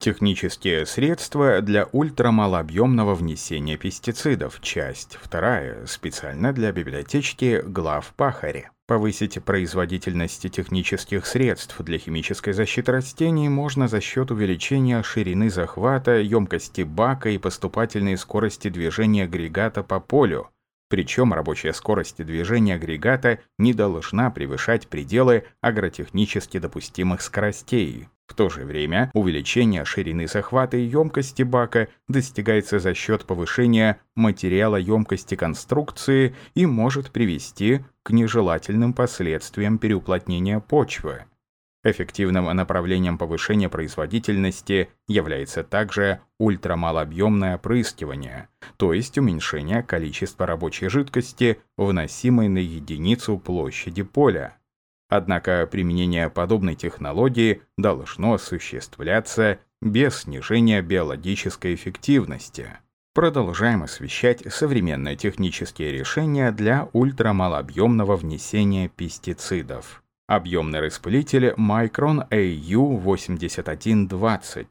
Технические средства для ультрамалообъемного внесения пестицидов. Часть вторая. Специально для библиотечки глав Пахари. Повысить производительность технических средств для химической защиты растений можно за счет увеличения ширины захвата, емкости бака и поступательной скорости движения агрегата по полю. Причем рабочая скорость движения агрегата не должна превышать пределы агротехнически допустимых скоростей. В то же время увеличение ширины захвата и емкости бака достигается за счет повышения материала емкости конструкции и может привести к нежелательным последствиям переуплотнения почвы. Эффективным направлением повышения производительности является также ультрамалообъемное опрыскивание, то есть уменьшение количества рабочей жидкости, вносимой на единицу площади поля. Однако применение подобной технологии должно осуществляться без снижения биологической эффективности. Продолжаем освещать современные технические решения для ультрамалообъемного внесения пестицидов. Объемный распылитель Micron AU8120.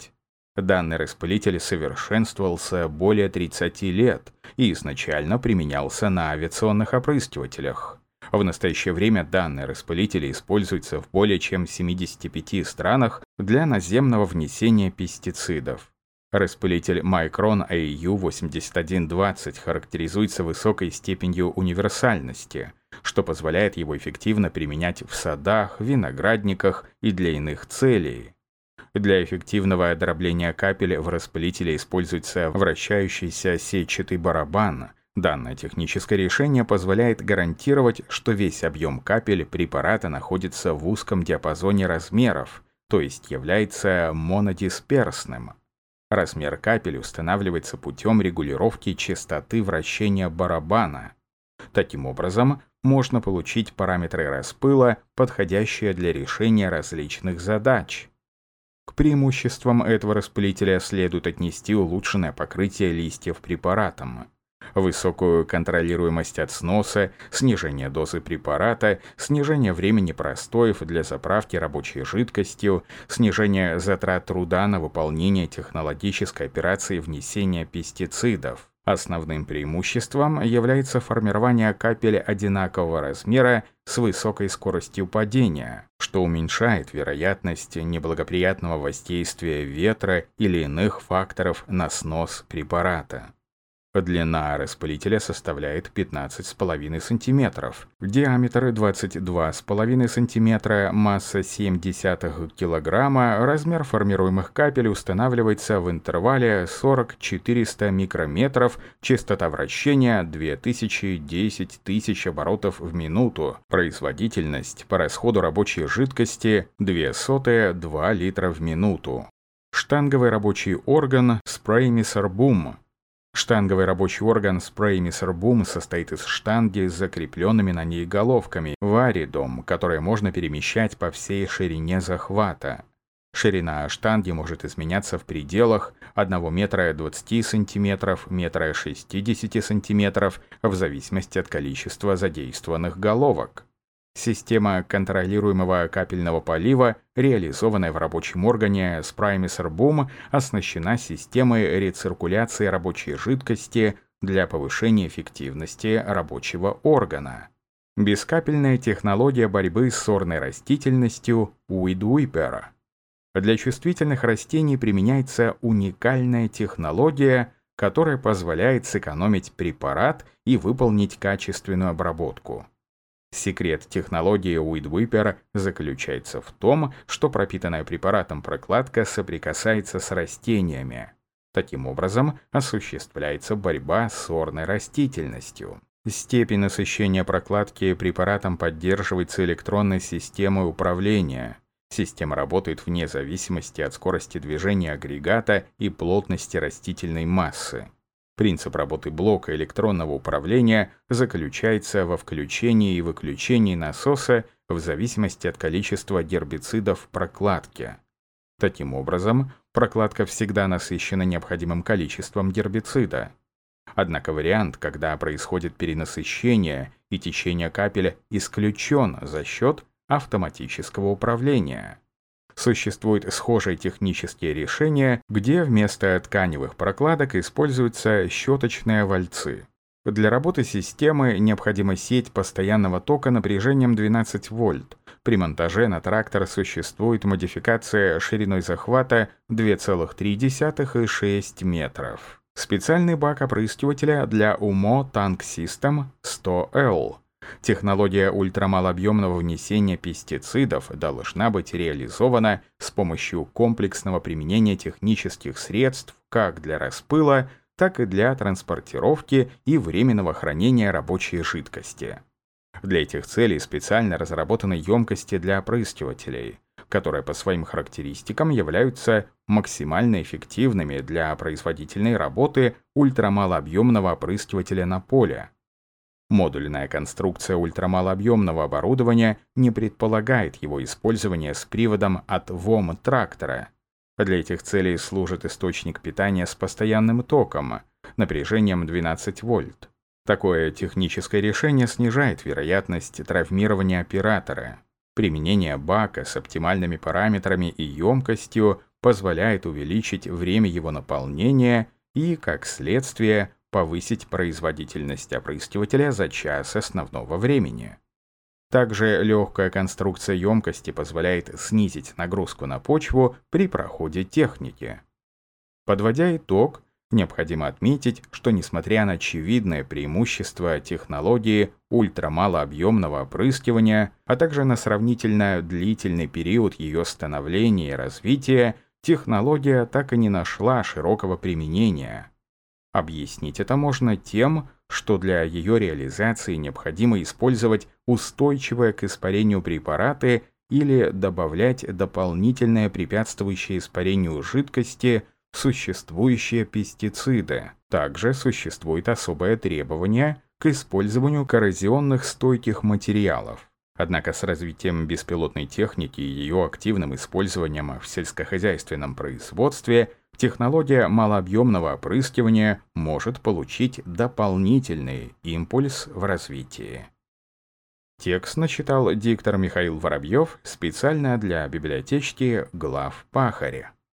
Данный распылитель совершенствовался более 30 лет и изначально применялся на авиационных опрыскивателях. В настоящее время данные распылители используются в более чем 75 странах для наземного внесения пестицидов. Распылитель Micron AU8120 характеризуется высокой степенью универсальности, что позволяет его эффективно применять в садах, виноградниках и для иных целей. Для эффективного дробления капель в распылителе используется вращающийся сетчатый барабан, Данное техническое решение позволяет гарантировать, что весь объем капель препарата находится в узком диапазоне размеров, то есть является монодисперсным. Размер капель устанавливается путем регулировки частоты вращения барабана. Таким образом, можно получить параметры распыла, подходящие для решения различных задач. К преимуществам этого распылителя следует отнести улучшенное покрытие листьев препаратом высокую контролируемость от сноса, снижение дозы препарата, снижение времени простоев для заправки рабочей жидкостью, снижение затрат труда на выполнение технологической операции внесения пестицидов. Основным преимуществом является формирование капель одинакового размера с высокой скоростью падения, что уменьшает вероятность неблагоприятного воздействия ветра или иных факторов на снос препарата. Длина распылителя составляет 15,5 см, диаметр 22,5 см, масса 0,7 кг, размер формируемых капель устанавливается в интервале 40-400 микрометров, частота вращения 2010 тысяч оборотов в минуту, производительность по расходу рабочей жидкости 2 литра в минуту. Штанговый рабочий орган Spraymiser Boom Штанговый рабочий орган Spraymiser Boom состоит из штанги с закрепленными на ней головками, варидом, которые можно перемещать по всей ширине захвата. Ширина штанги может изменяться в пределах 1 метра 20 сантиметров, метра 60 сантиметров в зависимости от количества задействованных головок. Система контролируемого капельного полива, реализованная в рабочем органе с Boom, оснащена системой рециркуляции рабочей жидкости для повышения эффективности рабочего органа. Бескапельная технология борьбы с сорной растительностью Weed Для чувствительных растений применяется уникальная технология, которая позволяет сэкономить препарат и выполнить качественную обработку. Секрет технологии Уидвипер заключается в том, что пропитанная препаратом прокладка соприкасается с растениями. Таким образом, осуществляется борьба с сорной растительностью. Степень насыщения прокладки препаратом поддерживается электронной системой управления. Система работает вне зависимости от скорости движения агрегата и плотности растительной массы. Принцип работы блока электронного управления заключается во включении и выключении насоса в зависимости от количества гербицидов в прокладке. Таким образом, прокладка всегда насыщена необходимым количеством гербицида. Однако вариант, когда происходит перенасыщение и течение капеля исключен за счет автоматического управления. Существуют схожие технические решения, где вместо тканевых прокладок используются щеточные вальцы. Для работы системы необходима сеть постоянного тока напряжением 12 вольт. При монтаже на трактор существует модификация шириной захвата 2,3 и 6 метров. Специальный бак опрыскивателя для УМО Tank System 100L. Технология ультрамалообъемного внесения пестицидов должна быть реализована с помощью комплексного применения технических средств как для распыла, так и для транспортировки и временного хранения рабочей жидкости. Для этих целей специально разработаны емкости для опрыскивателей, которые по своим характеристикам являются максимально эффективными для производительной работы ультрамалообъемного опрыскивателя на поле. Модульная конструкция ультрамалообъемного оборудования не предполагает его использование с приводом от ВОМ трактора, для этих целей служит источник питания с постоянным током, напряжением 12 вольт. Такое техническое решение снижает вероятность травмирования оператора. Применение бака с оптимальными параметрами и емкостью позволяет увеличить время его наполнения и, как следствие, повысить производительность опрыскивателя за час основного времени. Также легкая конструкция емкости позволяет снизить нагрузку на почву при проходе техники. Подводя итог, необходимо отметить, что несмотря на очевидное преимущество технологии ультрамалообъемного опрыскивания, а также на сравнительно длительный период ее становления и развития, технология так и не нашла широкого применения. Объяснить это можно тем, что для ее реализации необходимо использовать устойчивые к испарению препараты или добавлять дополнительные препятствующие испарению жидкости существующие пестициды. Также существует особое требование к использованию коррозионных стойких материалов. Однако с развитием беспилотной техники и ее активным использованием в сельскохозяйственном производстве технология малообъемного опрыскивания может получить дополнительный импульс в развитии. Текст начитал диктор Михаил Воробьев специально для библиотечки глав Пахаря.